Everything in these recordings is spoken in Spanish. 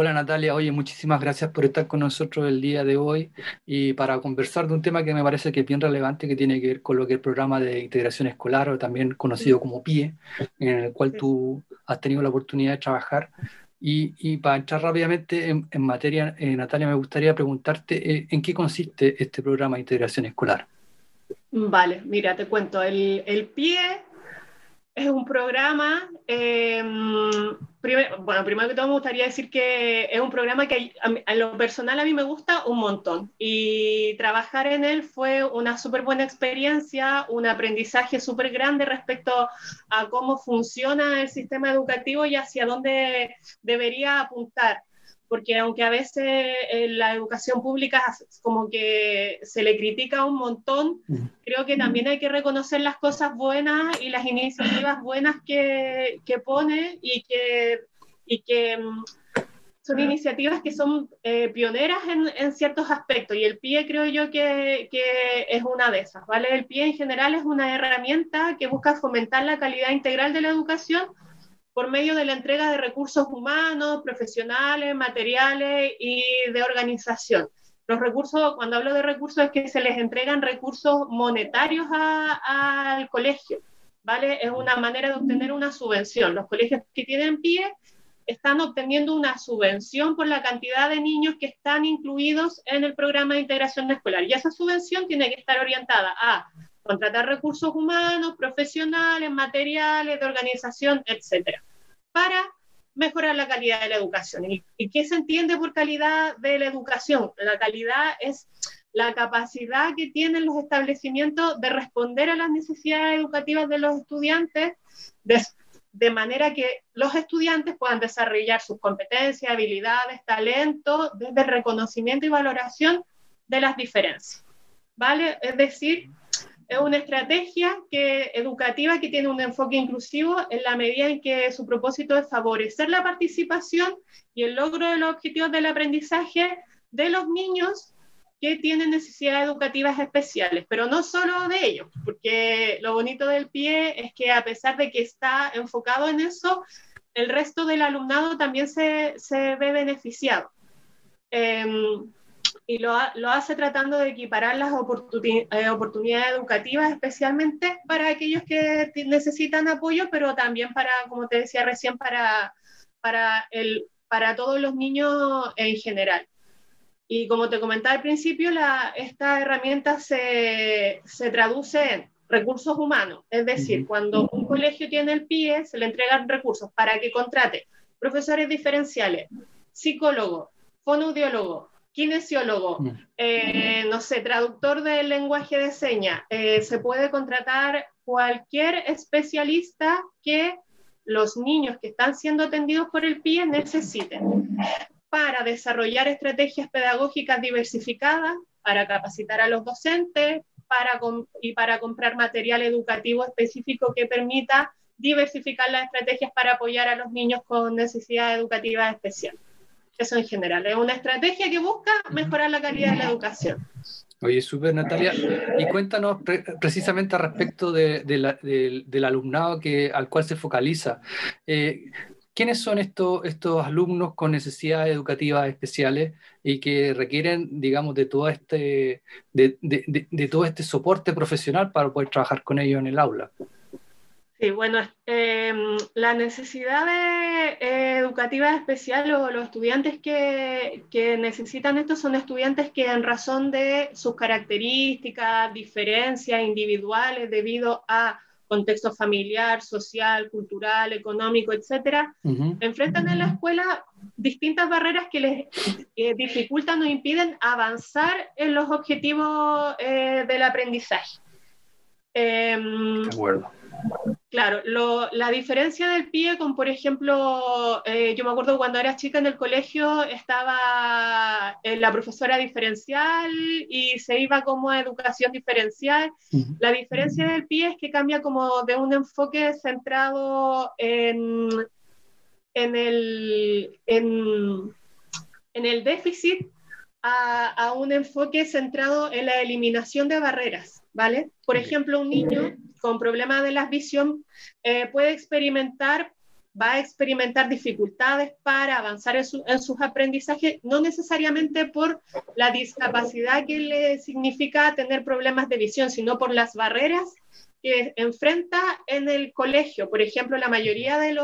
Hola Natalia, oye, muchísimas gracias por estar con nosotros el día de hoy y para conversar de un tema que me parece que es bien relevante, que tiene que ver con lo que el programa de integración escolar o también conocido como PIE, en el cual tú has tenido la oportunidad de trabajar. Y, para entrar rápidamente en, materia, eh, Natalia, me gustaría preguntarte eh, en qué consiste este programa de integración escolar. Vale, mira, te cuento. El PIE es un programa, eh, bueno, primero que todo me gustaría decir que es un programa que a, lo personal a mí me gusta un montón. Y trabajar en él fue una súper buena experiencia, un aprendizaje súper grande respecto a cómo funciona el sistema educativo y hacia dónde debería apuntar porque aunque a veces en la educación pública como que se le critica un montón, creo que también hay que reconocer las cosas buenas y las iniciativas buenas que, que pone y que, y que mm, son iniciativas que son eh, pioneras en, en, ciertos aspectos. Y el PIE creo yo que, que, es una de esas, ¿vale? El PIE en general es una herramienta que busca fomentar la calidad integral de la educación por medio de la entrega de recursos humanos, profesionales, materiales y de organización. Los recursos, cuando hablo de recursos, es que se les entregan recursos monetarios al colegio, ¿vale? Es una manera de obtener una subvención. Los colegios que tienen pie están obteniendo una subvención por la cantidad de niños que están incluidos en el programa de integración escolar. Y esa subvención tiene que estar orientada a contratar recursos humanos, profesionales, materiales, de organización, etcétera, para mejorar la calidad de la educación. ¿Y, qué se entiende por calidad de la educación? La calidad es la capacidad que tienen los establecimientos de responder a las necesidades educativas de los estudiantes de, de manera que los estudiantes puedan desarrollar sus competencias, habilidades, talentos desde el reconocimiento y valoración de las diferencias. ¿Vale? Es decir, es una estrategia educativa que tiene un enfoque inclusivo en la medida en que su propósito es favorecer la participación y el logro de los objetivos del aprendizaje de los niños que tienen necesidades educativas especiales, pero no solo de ellos, porque lo bonito del pie es que a pesar de que está enfocado en eso, el resto del alumnado también se, se ve beneficiado. Em, y lo, lo, hace tratando de equiparar las eh, oportunidades educativas, especialmente para aquellos que necesitan apoyo, pero también para, como te decía recién, para, para, el, para todos los niños en general. Y como te comentaba al principio, la, esta herramienta se, se traduce en recursos humanos, es decir, cuando un colegio tiene el PIE, se le entregan recursos para que contrate profesores diferenciales, psicólogos, fonoaudiólogos, kinesiólogo, mm. eh, no sé, traductor del lenguaje de señas. Eh, se puede contratar cualquier especialista que los niños que están siendo atendidos por el PIE necesiten para desarrollar estrategias pedagógicas diversificadas, para capacitar a los docentes para y para comprar material educativo específico que permita diversificar las estrategias para apoyar a los niños con necesidades educativas especiales. Eso en general. Es una estrategia que busca mejorar la calidad de la educación. Oye, súper Natalia. Y cuéntanos precisamente respecto del alumnado que, al cual se focaliza. Eh, ¿Quiénes son estos, estos alumnos con necesidades educativas especiales y que requieren, digamos, de todo este, de, de todo este soporte profesional para poder trabajar con ellos en el aula? Sí, bueno, eh, la necesidad de, eh, educativa especial o los estudiantes que, que, necesitan esto son estudiantes que en razón de sus características, diferencias individuales debido a contexto familiar, social, cultural, económico, etcétera, enfrentan en la escuela distintas barreras que les eh, dificultan o impiden avanzar en los objetivos eh, del aprendizaje. Em, de acuerdo. Claro, la diferencia del pie con, por ejemplo, eh, yo me acuerdo cuando era chica en el colegio estaba eh, la profesora diferencial y se iba como a educación diferencial. La diferencia del pie es que cambia como de un enfoque centrado en, en, el, en, el déficit a, a un enfoque centrado en la eliminación de barreras, ¿vale? Por ejemplo, un niño con problemas de la visión eh, puede experimentar va a experimentar dificultades para avanzar en, sus aprendizajes, no necesariamente por la discapacidad que le significa tener problemas de visión, sino por las barreras que enfrenta en el colegio. Por ejemplo, la mayoría de,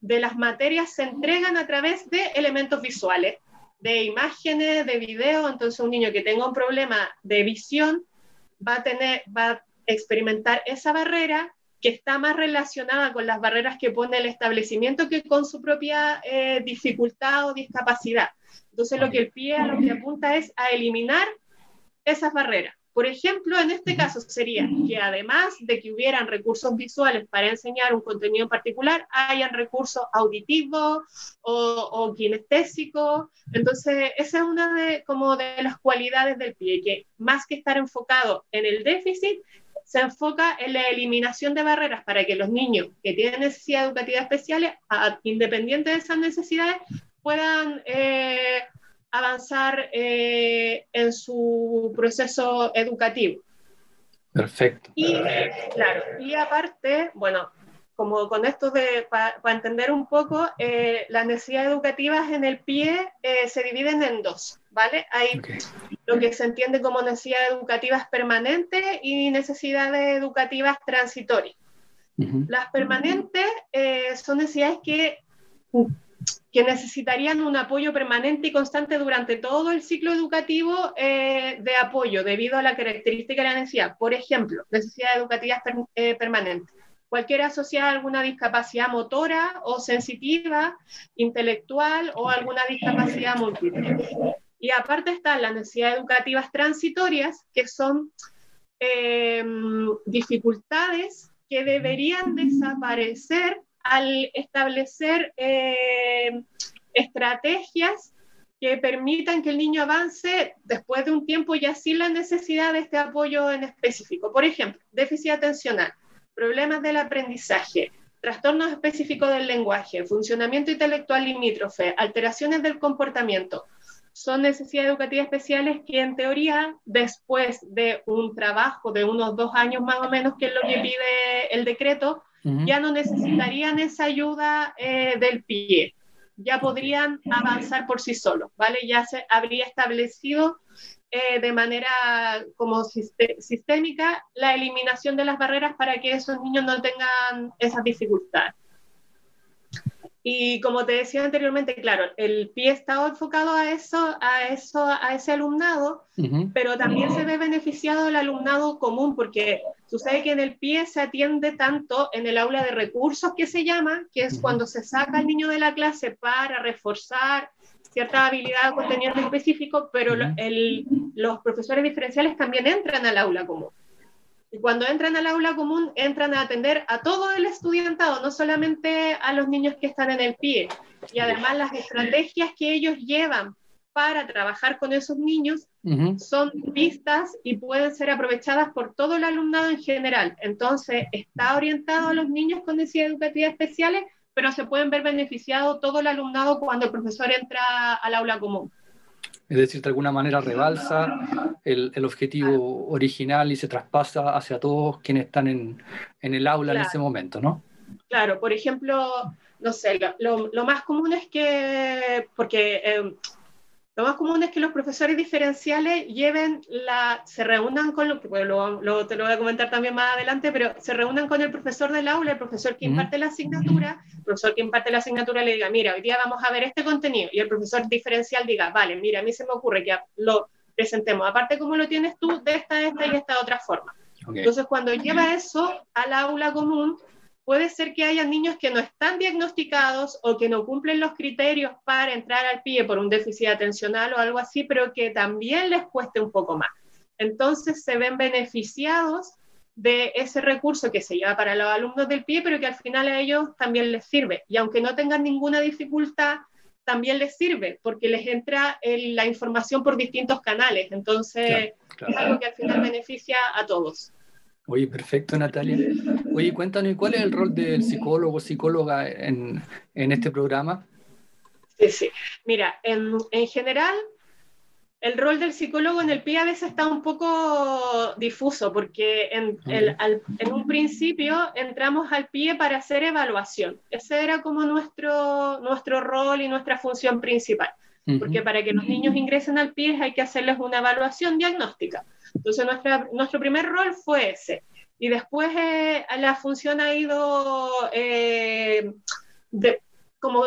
de las materias se entregan a través de elementos visuales, de imágenes, de video. Entonces, un niño que tenga un problema de visión va a, tener, va a experimentar esa barrera que está más relacionada con las barreras que pone el establecimiento que con su propia eh, dificultad o discapacidad. Entonces, lo que el pie lo que apunta es a eliminar esas barreras. Por ejemplo, en este caso sería que además de que hubieran recursos visuales para enseñar un contenido en particular, hayan recursos auditivos o, o kinestésicos. Entonces, esa es una de, como de las cualidades del pie, que más que estar enfocado en el déficit, se enfoca en la eliminación de barreras para que los niños que tienen necesidades educativas especiales, independiente de esas necesidades, puedan eh, avanzar eh, en su proceso educativo. Perfecto. Y, claro, y aparte, bueno, como con esto de, para entender un poco, eh, las necesidades educativas en el pie se dividen en dos. ¿vale? Hay lo que se entiende como necesidades educativas permanentes y necesidades educativas transitorias. Las permanentes eh, son necesidades que, que necesitarían un apoyo permanente y constante durante todo el ciclo educativo eh, de apoyo debido a la característica de la necesidad. Por ejemplo, necesidades educativas eh, permanentes cualquiera asociada a alguna discapacidad motora o sensitiva, intelectual o alguna discapacidad múltiple. Y aparte están las necesidades educativas transitorias, que son em, dificultades que deberían desaparecer al establecer em, estrategias que permitan que el niño avance después de un tiempo y así la necesidad de este apoyo en específico. Por ejemplo, déficit atencional, problemas del aprendizaje, trastornos específicos del lenguaje, funcionamiento intelectual limítrofe, alteraciones del comportamiento, son necesidades educativas especiales que en teoría después de un trabajo de unos dos años más o menos, que es lo que pide el decreto, ya no necesitarían esa ayuda eh, del pie, ya podrían avanzar por sí solos, ¿vale? Ya se habría establecido eh, de manera como sistémica la eliminación de las barreras para que esos niños no tengan esas dificultades. Y como te decía anteriormente, claro, el pie está enfocado a eso, a eso, a ese alumnado, pero también se ve beneficiado el alumnado común, porque sucede que en el pie se atiende tanto en el aula de recursos que se llama, que es cuando se saca al niño de la clase para reforzar cierta habilidad o contenido específico, pero los profesores diferenciales también entran al aula común. Y cuando entran al aula común, entran a atender a todo el estudiantado, no solamente a los niños que están en el pie. Y además las estrategias que ellos llevan para trabajar con esos niños son vistas y pueden ser aprovechadas por todo el alumnado en general. Entonces, está orientado a los niños con necesidades educativas especiales, pero se pueden ver beneficiado todo el alumnado cuando el profesor entra al aula común. Es decir, de alguna manera rebalsa el, el objetivo original y se traspasa hacia todos quienes están en, en el aula en ese momento, ¿no? Claro, por ejemplo, no sé, lo, lo más común es que, porque eh, lo más común es que los profesores diferenciales lleven la, se reúnan con, lo que luego, te lo voy a comentar también más adelante, pero se reúnan con el profesor del aula, el profesor que imparte la asignatura, el profesor que imparte la asignatura le diga, mira, hoy día vamos a ver este contenido, y el profesor diferencial diga, vale, mira, a mí se me ocurre que lo presentemos, aparte como lo tienes tú, de esta, esta y esta otra forma. Entonces, cuando lleva eso al aula común, puede ser que haya niños que no están diagnosticados o que no cumplen los criterios para entrar al pie por un déficit atencional o algo así, pero que también les cueste un poco más. Entonces se ven beneficiados de ese recurso que se lleva para los alumnos del pie, pero que al final a ellos también les sirve. Y aunque no tengan ninguna dificultad, también les sirve, porque les entra la información por distintos canales. Entonces, es algo que al final beneficia a todos. Oye, perfecto, Natalia. Oye, cuéntanos, ¿cuál es el rol del psicólogo o psicóloga en, en, este programa? Sí, sí. Mira, en, en general, el rol del psicólogo en el PIE a veces está un poco difuso porque en, en, un principio entramos al PIE para hacer evaluación. Ese era como nuestro, nuestro rol y nuestra función principal. Porque para que los niños ingresen al PIE hay que hacerles una evaluación diagnóstica. Entonces nuestra, nuestro primer rol fue ese. Y después eh, la función ha ido eh, como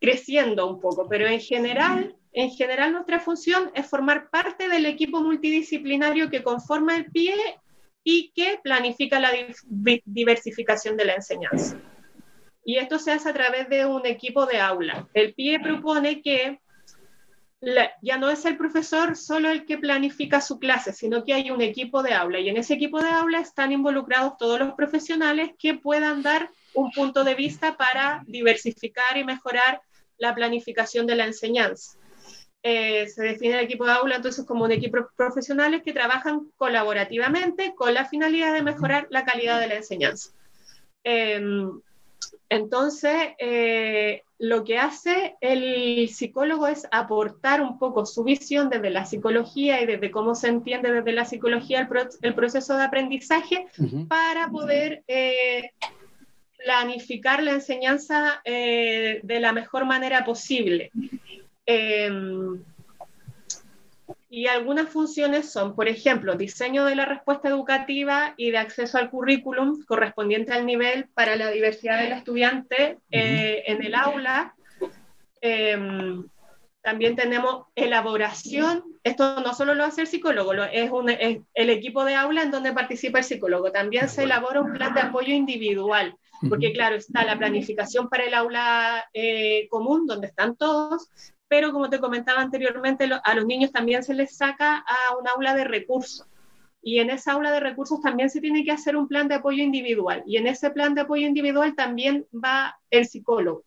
creciendo un poco, pero en general en general, nuestra función es formar parte del equipo multidisciplinario que conforma el PIE y que planifica la diversificación de la enseñanza. Y esto se hace a través de un equipo de aula. El PIE propone que ya no es el profesor solo el que planifica su clase, sino que hay un equipo de aula y en ese equipo de aula están involucrados todos los profesionales que puedan dar un punto de vista para diversificar y mejorar la planificación de la enseñanza. Eh, se define el equipo de aula entonces como un equipo profesionales que trabajan colaborativamente con la finalidad de mejorar la calidad de la enseñanza. Em, entonces, eh, lo que hace el psicólogo es aportar un poco su visión desde la psicología y desde cómo se entiende desde la psicología el, proceso de aprendizaje para poder eh, planificar la enseñanza de la mejor manera posible. Y algunas funciones son, por ejemplo, diseño de la respuesta educativa y de acceso al currículum correspondiente al nivel para la diversidad del estudiante eh, en el aula. Em, también tenemos elaboración, esto no solo lo hace el psicólogo, es, el equipo de aula en donde participa el psicólogo. También se elabora un plan de apoyo individual, porque claro, está la planificación para el aula eh, común, donde están todos, pero como te comentaba anteriormente, a los niños también se les saca a un aula de recursos. Y en esa aula de recursos también se tiene que hacer un plan de apoyo individual. Y en ese plan de apoyo individual también va el psicólogo.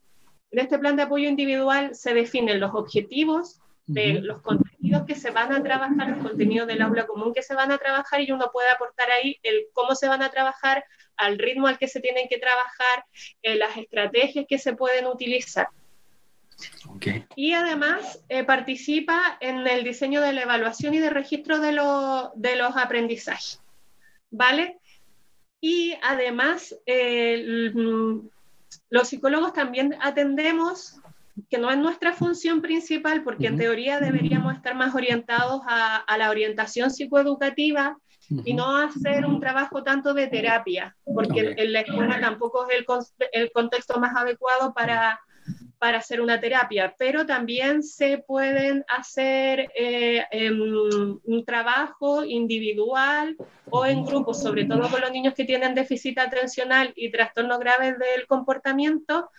En este plan de apoyo individual se definen los objetivos de los contenidos que se van a trabajar, los contenidos del aula común que se van a trabajar y uno puede aportar ahí el cómo se van a trabajar, al ritmo al que se tienen que trabajar, eh, las estrategias que se pueden utilizar. Y además eh, participa en el diseño de la evaluación y de registro de, de los aprendizajes. ¿Vale? Y además, los psicólogos también atendemos, que no es nuestra función principal, porque en teoría deberíamos estar más orientados a, la orientación psicoeducativa y no hacer un trabajo tanto de terapia, porque en la escuela tampoco es el, el contexto más adecuado para para hacer una terapia, pero también se pueden hacer eh, em, un trabajo individual o en grupos, sobre todo con los niños que tienen déficit atencional y trastornos graves del comportamiento,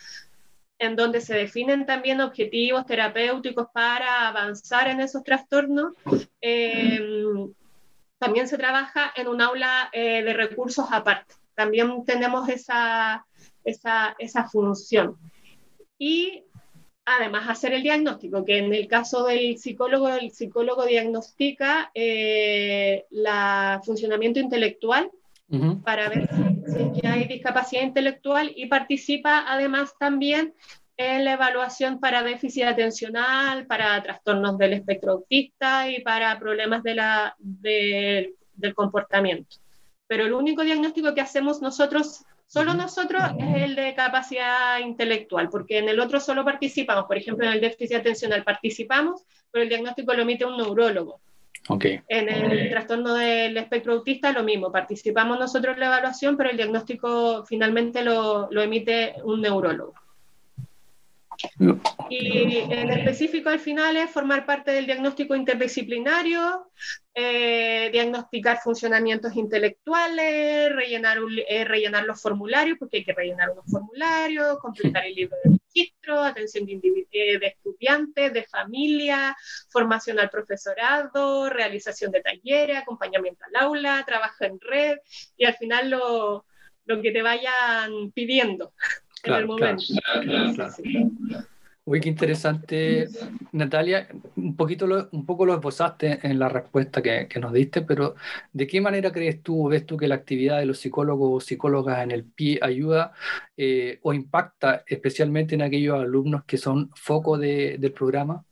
en donde se definen también objetivos terapéuticos para avanzar en esos trastornos. Em, también se trabaja en un aula eh, de recursos aparte. También tenemos esa, esa, esa función y además hacer el diagnóstico, que en el caso del psicólogo, el psicólogo diagnostica el eh, funcionamiento intelectual para ver si, hay discapacidad intelectual y participa además también en la evaluación para déficit atencional, para trastornos del espectro autista y para problemas de la, del comportamiento. Pero el único diagnóstico que hacemos nosotros Solo nosotros es el de capacidad intelectual, porque en el otro solo participamos, por ejemplo, en el déficit atencional participamos, pero el diagnóstico lo emite un neurólogo. Okay. En el trastorno del espectro autista lo mismo, participamos nosotros en la evaluación, pero el diagnóstico finalmente lo, lo emite un neurólogo. Y en específico al final es formar parte del diagnóstico interdisciplinario, eh, diagnosticar funcionamientos intelectuales, rellenar, eh, rellenar los formularios, porque hay que rellenar unos formularios, completar el libro de registro, atención de, eh, de estudiantes, de familia, formación al profesorado, realización de talleres, acompañamiento al aula, trabajo en red y al final lo, lo que te vayan pidiendo en el momento. Uy, qué interesante, Natalia. Un, poquito lo, un poco lo esbozaste en la respuesta que, que, nos diste, pero ¿de qué manera crees tú, ves tú que la actividad de los psicólogos o psicólogas en el PIE ayuda eh, o impacta especialmente en aquellos alumnos que son foco de, del programa?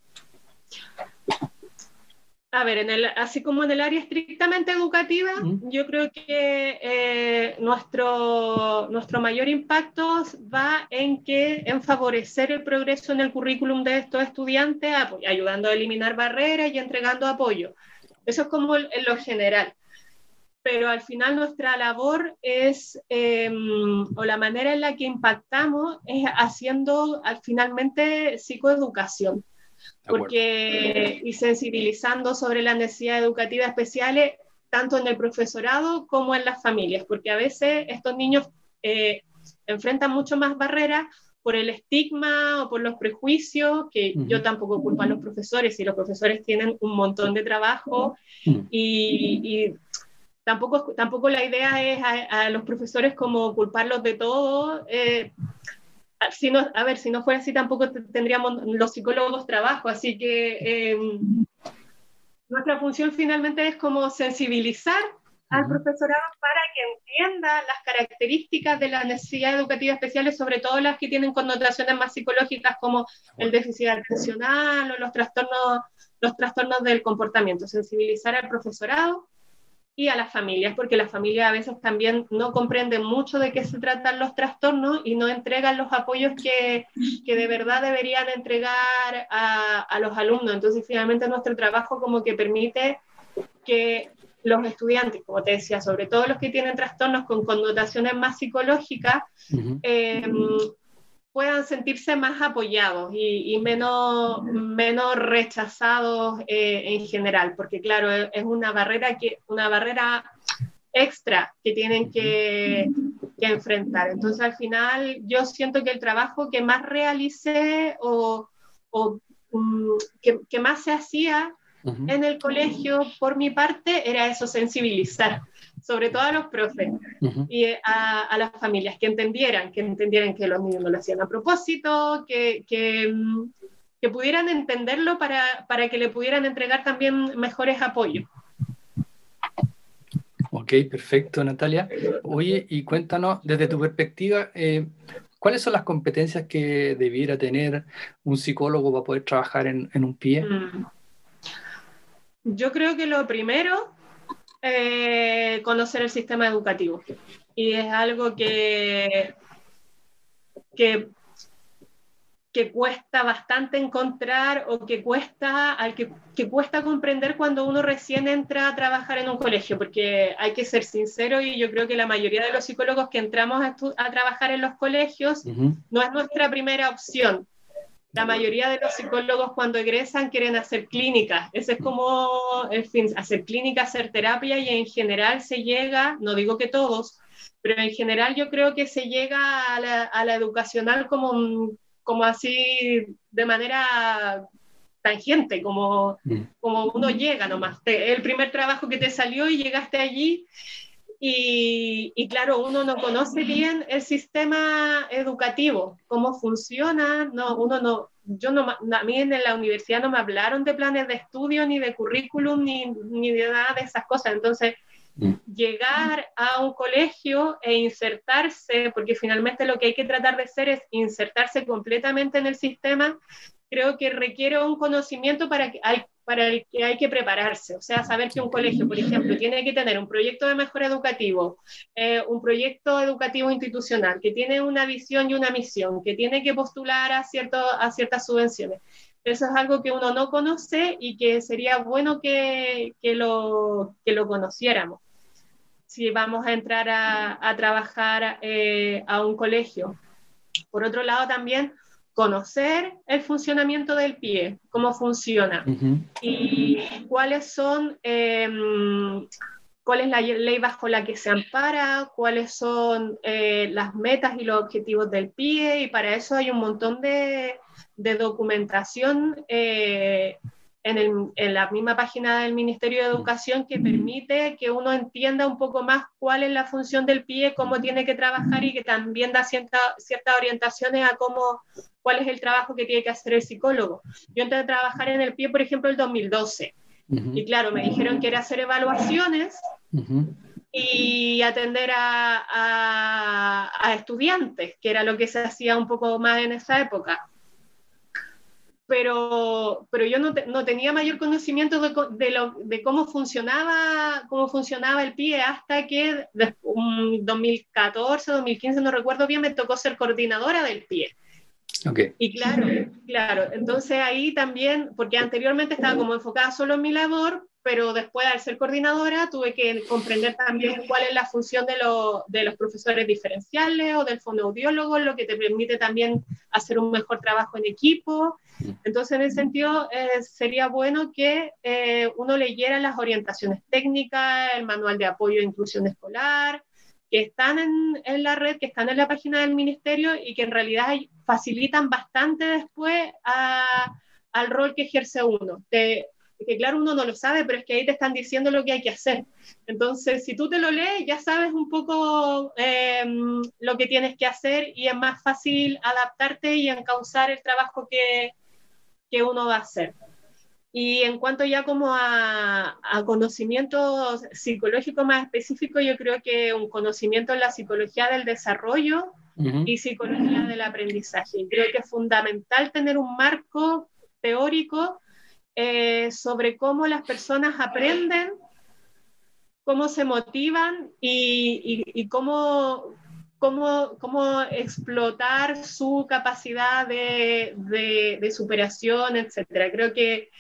A ver, en el, así como en el área estrictamente educativa, yo creo que eh, nuestro, nuestro mayor impacto va en, que, en favorecer el progreso en el currículum de estos estudiantes, ayudando a eliminar barreras y entregando apoyo. Eso es como en lo general. Pero al final nuestra labor es, em, o la manera en la que impactamos es haciendo al, finalmente psicoeducación porque, y sensibilizando sobre las necesidades educativas especiales, tanto en el profesorado como en las familias, porque a veces estos niños eh, enfrentan mucho más barreras por el estigma o por los prejuicios, que yo tampoco culpo a los profesores, y los profesores tienen un montón de trabajo y, tampoco, tampoco la idea es a, los profesores como culparlos de todo. Eh, si no, a ver, si no fuera así tampoco tendríamos los psicólogos trabajo, así que em, nuestra función finalmente es como sensibilizar al profesorado para que entienda las características de las necesidades educativas especiales, sobre todo las que tienen connotaciones más psicológicas como el déficit atencional o los trastornos, los trastornos del comportamiento, sensibilizar al profesorado y a las familias, porque las familias a veces también no comprenden mucho de qué se tratan los trastornos y no entregan los apoyos que, que de verdad deberían entregar a, a, los alumnos. Entonces, finalmente nuestro trabajo como que permite que los estudiantes, como te decía, sobre todo los que tienen trastornos con connotaciones más psicológicas, puedan sentirse más apoyados y, menos, menos rechazados eh, en general, porque claro, es una barrera, que, una barrera extra que tienen que, que, enfrentar. Entonces al final yo siento que el trabajo que más realicé o, o um, que, que, más se hacía en el colegio por mi parte era eso, sensibilizar sobre todo a los profes y a, las familias, que entendieran, que entendieran que los niños no lo hacían a propósito, que, que, que pudieran entenderlo para, para, que le pudieran entregar también mejores apoyos. Ok, perfecto, Natalia. Oye, y cuéntanos desde tu perspectiva, eh, ¿cuáles son las competencias que debiera tener un psicólogo para poder trabajar en, en un pie? Mm. Yo creo que lo primero eh, conocer el sistema educativo. Y es algo que, que, que, cuesta bastante encontrar o que cuesta, al que, que, cuesta comprender cuando uno recién entra a trabajar en un colegio, porque hay que ser sincero y yo creo que la mayoría de los psicólogos que entramos a, a trabajar en los colegios no es nuestra primera opción. La mayoría de los psicólogos cuando egresan quieren hacer clínicas. Ese es como, en fin, hacer clínica, hacer terapia y en general se llega, no digo que todos, pero en general yo creo que se llega a la, a la educacional como, como así de manera tangente, como, mm. como uno llega nomás. El primer trabajo que te salió y llegaste allí y, claro, uno no conoce bien el sistema educativo, cómo funciona, no, uno no, yo no, a mí en la universidad no me hablaron de planes de estudio, ni de currículum, ni, ni de nada de esas cosas. Entonces, mm. llegar a un colegio e insertarse, porque finalmente lo que hay que tratar de hacer es insertarse completamente en el sistema, creo que requiere un conocimiento para que hay, para el que hay que prepararse. O sea, saber que un colegio, por ejemplo, tiene que tener un proyecto de mejora educativo, eh, un proyecto educativo institucional, que tiene una visión y una misión, que tiene que postular a, cierto, a ciertas subvenciones. Eso es algo que uno no conoce y que sería bueno que, que, lo, que lo conociéramos. Si vamos a entrar a, a trabajar eh, a un colegio. Por otro lado, también conocer el funcionamiento del pie, cómo funciona y cuáles son, em, cuál es la ley bajo la que se ampara, cuáles son eh, las metas y los objetivos del pie y para eso hay un montón de, de documentación eh, en, la misma página del Ministerio de Educación que permite que uno entienda un poco más cuál es la función del PIE, cómo tiene que trabajar y que también da ciertas orientaciones a cómo, cuál es el trabajo que tiene que hacer el psicólogo. Yo entré a trabajar en el PIE, por ejemplo, el 2012. Y claro, me dijeron que era hacer evaluaciones y atender a, a estudiantes, que era lo que se hacía un poco más en esa época pero, pero yo no, no tenía mayor conocimiento de, de, lo, de, cómo, funcionaba, cómo funcionaba el PIE hasta que en 2014, 2015, no recuerdo bien, me tocó ser coordinadora del PIE. Okay. Y claro, claro, entonces ahí también, porque anteriormente estaba como enfocada solo en mi labor, pero después al ser coordinadora tuve que comprender también cuál es la función de, de los profesores diferenciales o del fonoaudiólogo, lo que te permite también hacer un mejor trabajo en equipo. Entonces, en ese sentido, eh, sería bueno que eh, uno leyera las orientaciones técnicas, el manual de apoyo a inclusión escolar, que están en, en, la red, que están en la página del ministerio y que en realidad facilitan bastante después a, al rol que ejerce uno. Te, que claro, uno no lo sabe, pero es que ahí te están diciendo lo que hay que hacer. Entonces, si tú te lo lees, ya sabes un poco eh, lo que tienes que hacer y es más fácil adaptarte y encauzar el trabajo que, que uno va a hacer. Y en cuanto ya como a, a, conocimiento psicológico más específico, yo creo que un conocimiento en la psicología del desarrollo uh -huh. y psicología del aprendizaje. Creo que es fundamental tener un marco teórico eh, sobre cómo las personas aprenden, cómo se motivan y, cómo, cómo, cómo, explotar su capacidad de, de, de superación, etc. Creo que,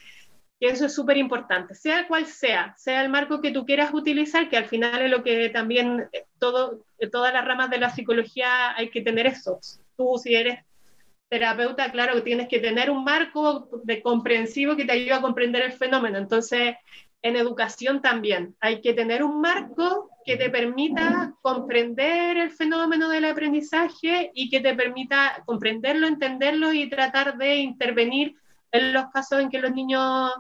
que eso es súper importante, sea cual sea, sea el marco que tú quieras utilizar, que al final es lo que también todo, todas las ramas de la psicología hay que tener eso. Tú si eres terapeuta, claro tienes que tener un marco de comprensivo que te ayude a comprender el fenómeno. Entonces, en educación también hay que tener un marco que te permita comprender el fenómeno del aprendizaje y que te permita comprenderlo, entenderlo y tratar de intervenir en los casos en que los niños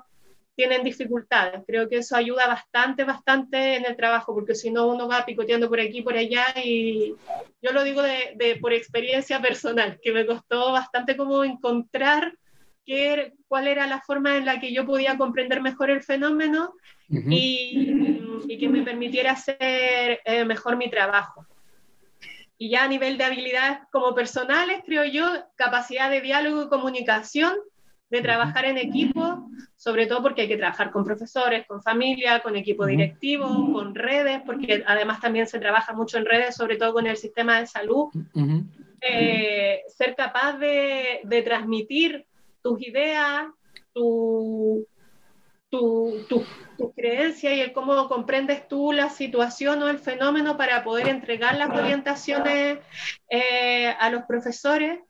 tienen dificultades. Creo que eso ayuda bastante, bastante en el trabajo, porque si no uno va picoteando por aquí, por allá, y yo lo digo de, de por experiencia personal, que me costó bastante como encontrar qué, cuál era la forma en la que yo podía comprender mejor el fenómeno uh -huh. y, y, que me permitiera hacer eh, mejor mi trabajo. Y ya a nivel de habilidades como personales, creo yo, capacidad de diálogo y comunicación, de trabajar en equipo, sobre todo porque hay que trabajar con profesores, con familia, con equipo directivo, uh -huh. con redes, porque además también se trabaja mucho en redes, sobre todo con el sistema de salud. Uh -huh. eh, ser capaz de, de, transmitir tus ideas, tu, tu, tu, tu creencia y el cómo comprendes tú la situación o el fenómeno para poder entregar las orientaciones eh, a los profesores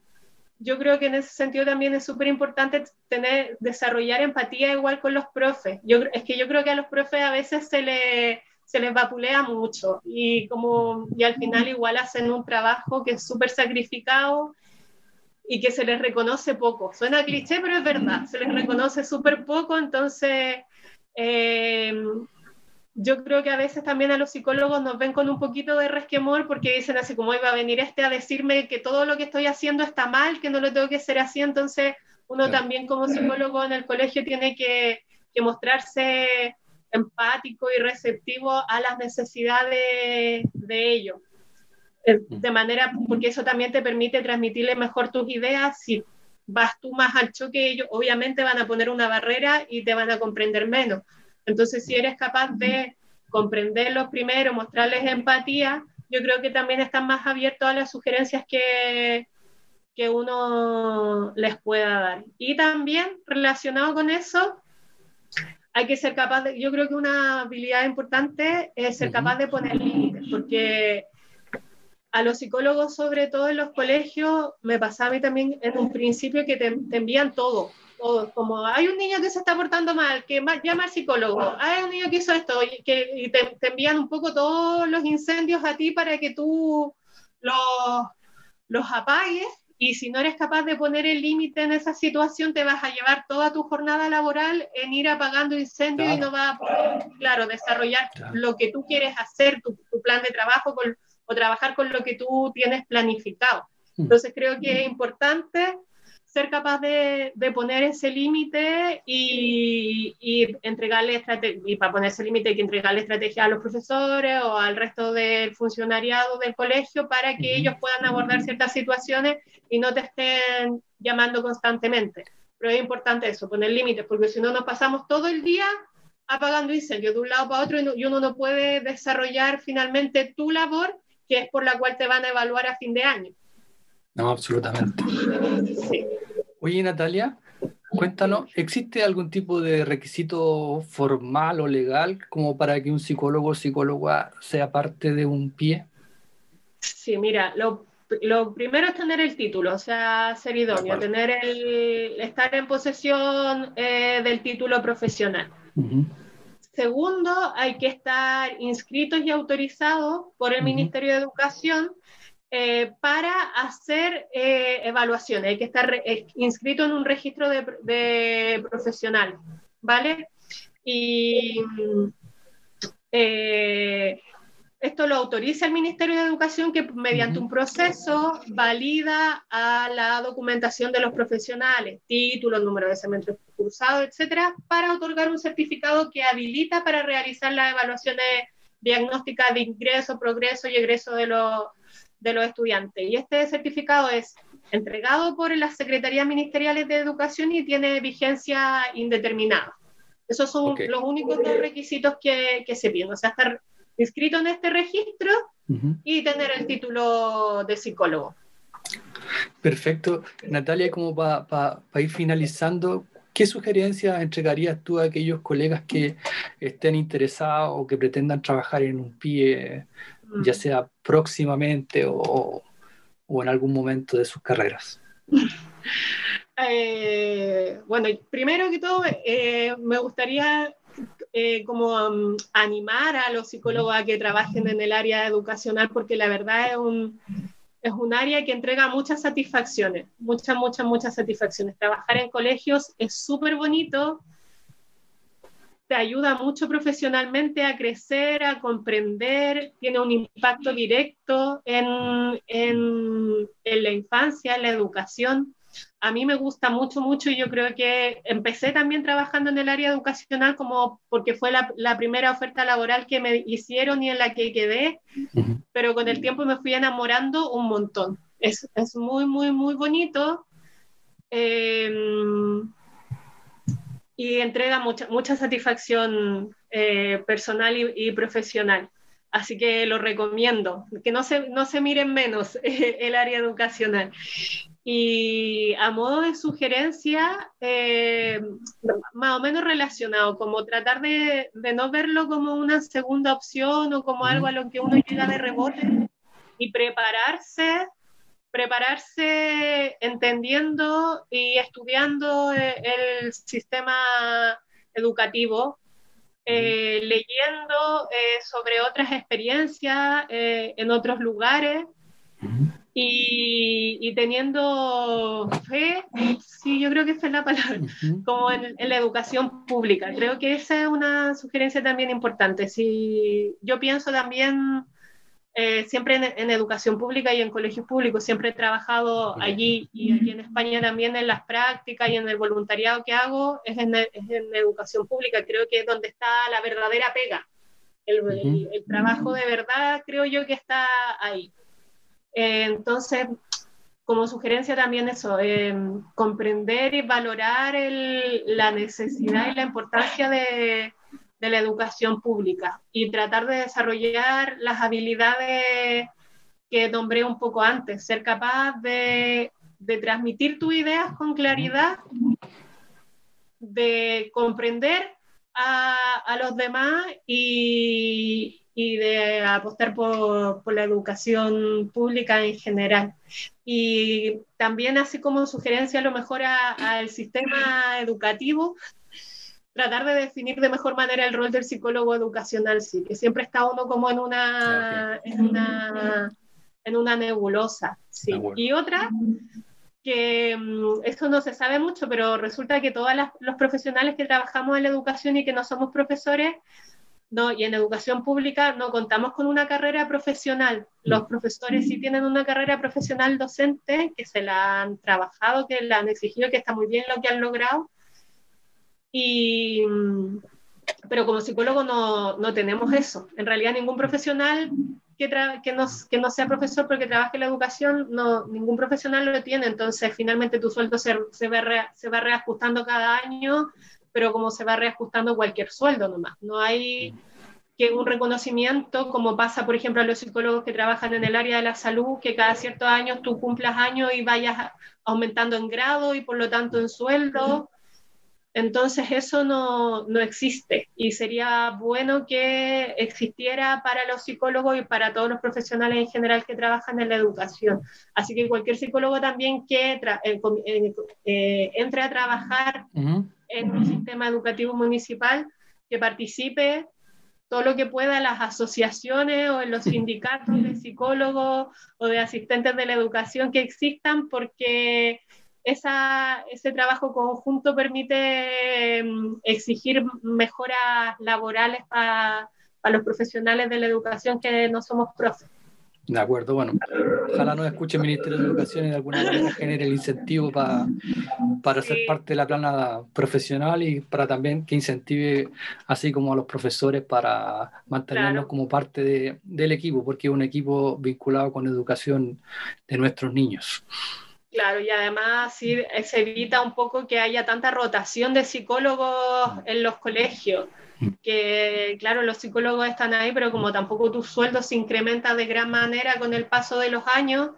yo creo que en ese sentido también es súper importante tener, desarrollar empatía igual con los profes. Yo, es que yo creo que a los profes a veces se, le, se les vapulea mucho y, como, y al final igual hacen un trabajo que es súper sacrificado y que se les reconoce poco. Suena cliché, pero es verdad, se les reconoce súper poco, entonces... Eh, yo creo que a veces también a los psicólogos nos ven con un poquito de resquemor porque dicen así como iba a venir este a decirme que todo lo que estoy haciendo está mal, que no lo tengo que hacer así, entonces uno también como psicólogo en el colegio tiene que, que, mostrarse empático y receptivo a las necesidades de ellos. Eh, de manera, porque eso también te permite transmitirle mejor tus ideas. Si vas tú más al choque, ellos obviamente van a poner una barrera y te van a comprender menos entonces, si eres capaz de comprenderlos primero, mostrarles empatía, yo creo que también están más abiertos a las sugerencias que, que uno les pueda dar. Y también relacionado con eso, hay que ser capaz de, yo creo que una habilidad importante es ser capaz de poner límites, porque a los psicólogos, sobre todo en los colegios, me pasaba a mí también en un principio que te, te envían todo, como hay un niño que se está portando mal, que llama al psicólogo, hay un niño que hizo esto, y que y te, te, envían un poco todos los incendios a ti para que tú los, los apagues, y si no eres capaz de poner el límite en esa situación, te vas a llevar toda tu jornada laboral en ir apagando incendios claro. y no vas a poder, claro, desarrollar claro. lo que tú quieres hacer, tu, tu plan de trabajo con, o trabajar con lo que tú tienes planificado. Hmm. Entonces creo que es importante ser capaz de, de poner ese límite y, y, entregarle y para poner ese límite hay que entregarle estrategia a los profesores o al resto del funcionariado del colegio para que ellos puedan abordar ciertas situaciones y no te estén llamando constantemente. pero es importante eso, poner límites, porque si no nos pasamos todo el día apagando incendios de un lado para otro y, uno no puede desarrollar finalmente tu labor, que es por la cual te van a evaluar a fin de año. No, absolutamente. Oye, Natalia, cuéntanos, ¿existe algún tipo de requisito formal o legal como para que un psicólogo o psicóloga sea parte de un pie? Sí, mira, lo, primero es tener el título, o sea, ser idóneo, tener el, estar en posesión eh, del título profesional. Segundo, hay que estar inscritos y autorizados por el Ministerio de Educación eh, para hacer eh, evaluaciones. Hay que estar eh, inscrito en un registro de, de profesional, ¿vale? Y esto lo autoriza el Ministerio de Educación que mediante un proceso valida a la documentación de los profesionales, títulos, número de semestres cursados, etcétera, para otorgar un certificado que habilita para realizar las evaluaciones diagnósticas de ingreso, progreso y egreso de los, de los estudiantes. Y este certificado es entregado por las Secretarías Ministeriales de Educación y tiene vigencia indeterminada. Esos son los únicos dos requisitos que, que se piden. O sea, estar inscrito en este registro y tener el título de psicólogo. Perfecto. Natalia, como para ir finalizando, ¿qué sugerencias entregarías tú a aquellos colegas que estén interesados o que pretendan trabajar en un pie, ya mm. sea próximamente o, en algún momento de sus carreras? Eh, bueno, primero que todo, eh, me gustaría eh, como um, animar a los psicólogos a que trabajen en el área educacional, porque la verdad es un, es un área que entrega muchas satisfacciones, muchas, muchas, muchas satisfacciones. Trabajar en colegios es súper bonito, te ayuda mucho profesionalmente a crecer, a comprender, tiene un impacto directo en, en, en la infancia, en la educación. A mí me gusta mucho, mucho y yo creo que empecé también trabajando en el área educacional como porque fue la, primera oferta laboral que me hicieron y en la que quedé, pero con el tiempo me fui enamorando un montón. Es, es muy, muy, muy bonito. Em, y entrega mucha, mucha satisfacción eh, personal y, profesional. Así que lo recomiendo, que no se, no se miren menos el área educacional. Y a modo de sugerencia, eh, más o menos relacionado, como tratar de, de, no verlo como una segunda opción o como algo a lo que uno llega de rebote y prepararse, prepararse entendiendo y estudiando eh, el sistema educativo, eh, leyendo sobre otras experiencias en otros lugares y, teniendo fe, sí, yo creo que esa es la palabra, como en, la educación pública. Creo que esa es una sugerencia también importante. Si yo pienso también eh, siempre en, educación pública y en colegios públicos, siempre he trabajado allí y aquí en España también en las prácticas y en el voluntariado que hago, es en, es en educación pública. Creo que es donde está la verdadera pega. el, el trabajo de verdad creo yo que está ahí. Eh, entonces, como sugerencia también eso, eh, comprender y valorar la necesidad y la importancia de, la educación pública y tratar de desarrollar las habilidades que nombré un poco antes, ser capaz de, de transmitir tus ideas con claridad, de comprender a, a los demás y, y de apostar por, por, la educación pública en general. Y también, así como sugerencia a lo mejor al sistema educativo, tratar de definir de mejor manera el rol del psicólogo educacional, sí, que siempre está uno como en una, en una, en una nebulosa. Sí. Y otra, que mm, esto no se sabe mucho, pero resulta que todos los profesionales que trabajamos en la educación y que no somos profesores, no, y en educación pública no contamos con una carrera profesional. Los mm. profesores sí tienen una carrera profesional docente que se la han trabajado, que la han exigido, que está muy bien lo que han logrado. Pero como psicólogo no, no tenemos eso. En realidad ningún profesional que, que, no, que no sea profesor porque trabaje en la educación, no, ningún profesional lo tiene, entonces finalmente tu sueldo se, se, va, se va reajustando cada año, pero como se va reajustando cualquier sueldo nomás. No hay que un reconocimiento, como pasa, por ejemplo, a los psicólogos que trabajan en el área de la salud, que cada ciertos años tú cumplas años y vayas aumentando en grado y por lo tanto en sueldo. Entonces eso no, no, existe y sería bueno que existiera para los psicólogos y para todos los profesionales en general que trabajan en la educación. Así que cualquier psicólogo también que eh, eh, entre a trabajar en un sistema educativo municipal, que participe todo lo que pueda las asociaciones o en los sindicatos de psicólogos o de asistentes de la educación que existan, porque esa, ese trabajo conjunto permite mm, exigir mejoras laborales para los profesionales de la educación que no somos profes. De acuerdo, bueno, ojalá nos escuche el Ministerio de Educación y de alguna manera genere el incentivo para, para ser parte de la plana profesional y para también que incentive así como a los profesores para mantenernos como parte de, del equipo, porque es un equipo vinculado con educación de nuestros niños. Claro, y además sí, se evita un poco que haya tanta rotación de psicólogos en los colegios, que claro, los psicólogos están ahí, pero como tampoco tu sueldo se incrementa de gran manera con el paso de los años,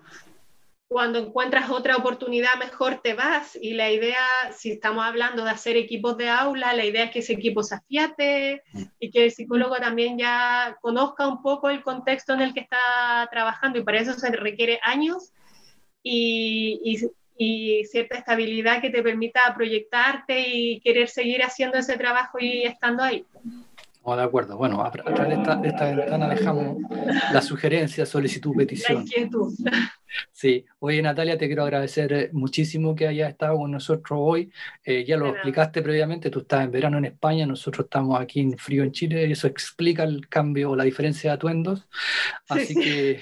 cuando encuentras otra oportunidad mejor te vas. Y la idea, si estamos hablando de hacer equipos de aula, la idea es que ese equipo se afiate y que el psicólogo también ya conozca un poco el contexto en el que está trabajando y para eso se requiere años y, cierta estabilidad que te permita proyectarte y querer seguir haciendo ese trabajo y estando ahí. Oh, de acuerdo. Bueno, a, través de esta, de esta, ventana dejamos la sugerencia, solicitud, petición. La inquietud. Sí. Oye, Natalia, te quiero agradecer muchísimo que hayas estado con nosotros hoy. Eh, ya lo explicaste previamente, tú estás en verano en España, nosotros estamos aquí en frío en Chile, y eso explica el cambio o la diferencia de atuendos. Así que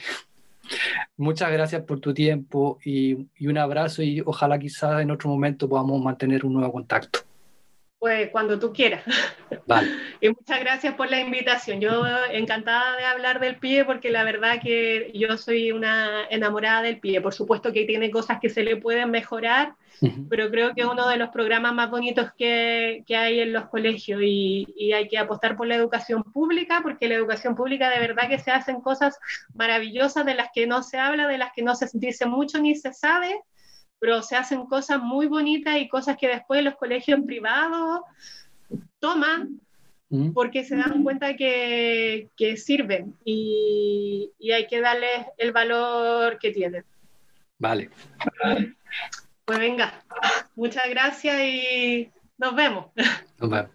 Muchas gracias por tu tiempo y, un abrazo y ojalá quizás en otro momento podamos mantener un nuevo contacto. Pues cuando tú quieras. Vale. Y muchas gracias por la invitación. Yo encantada de hablar del pie porque la verdad que yo soy una enamorada del pie. Por supuesto que tiene cosas que se le pueden mejorar, pero creo que es uno de los programas más bonitos que, que hay en los colegios y, y, hay que apostar por la educación pública porque la educación pública de verdad que se hacen cosas maravillosas de las que no se habla, de las que no se dice mucho ni se sabe pero se hacen cosas muy bonitas y cosas que después los colegios privados toman mm. porque se dan cuenta que, que sirven y, y, hay que darles el valor que tienen. Vale. Pues venga, muchas gracias y nos vemos. Nos vemos.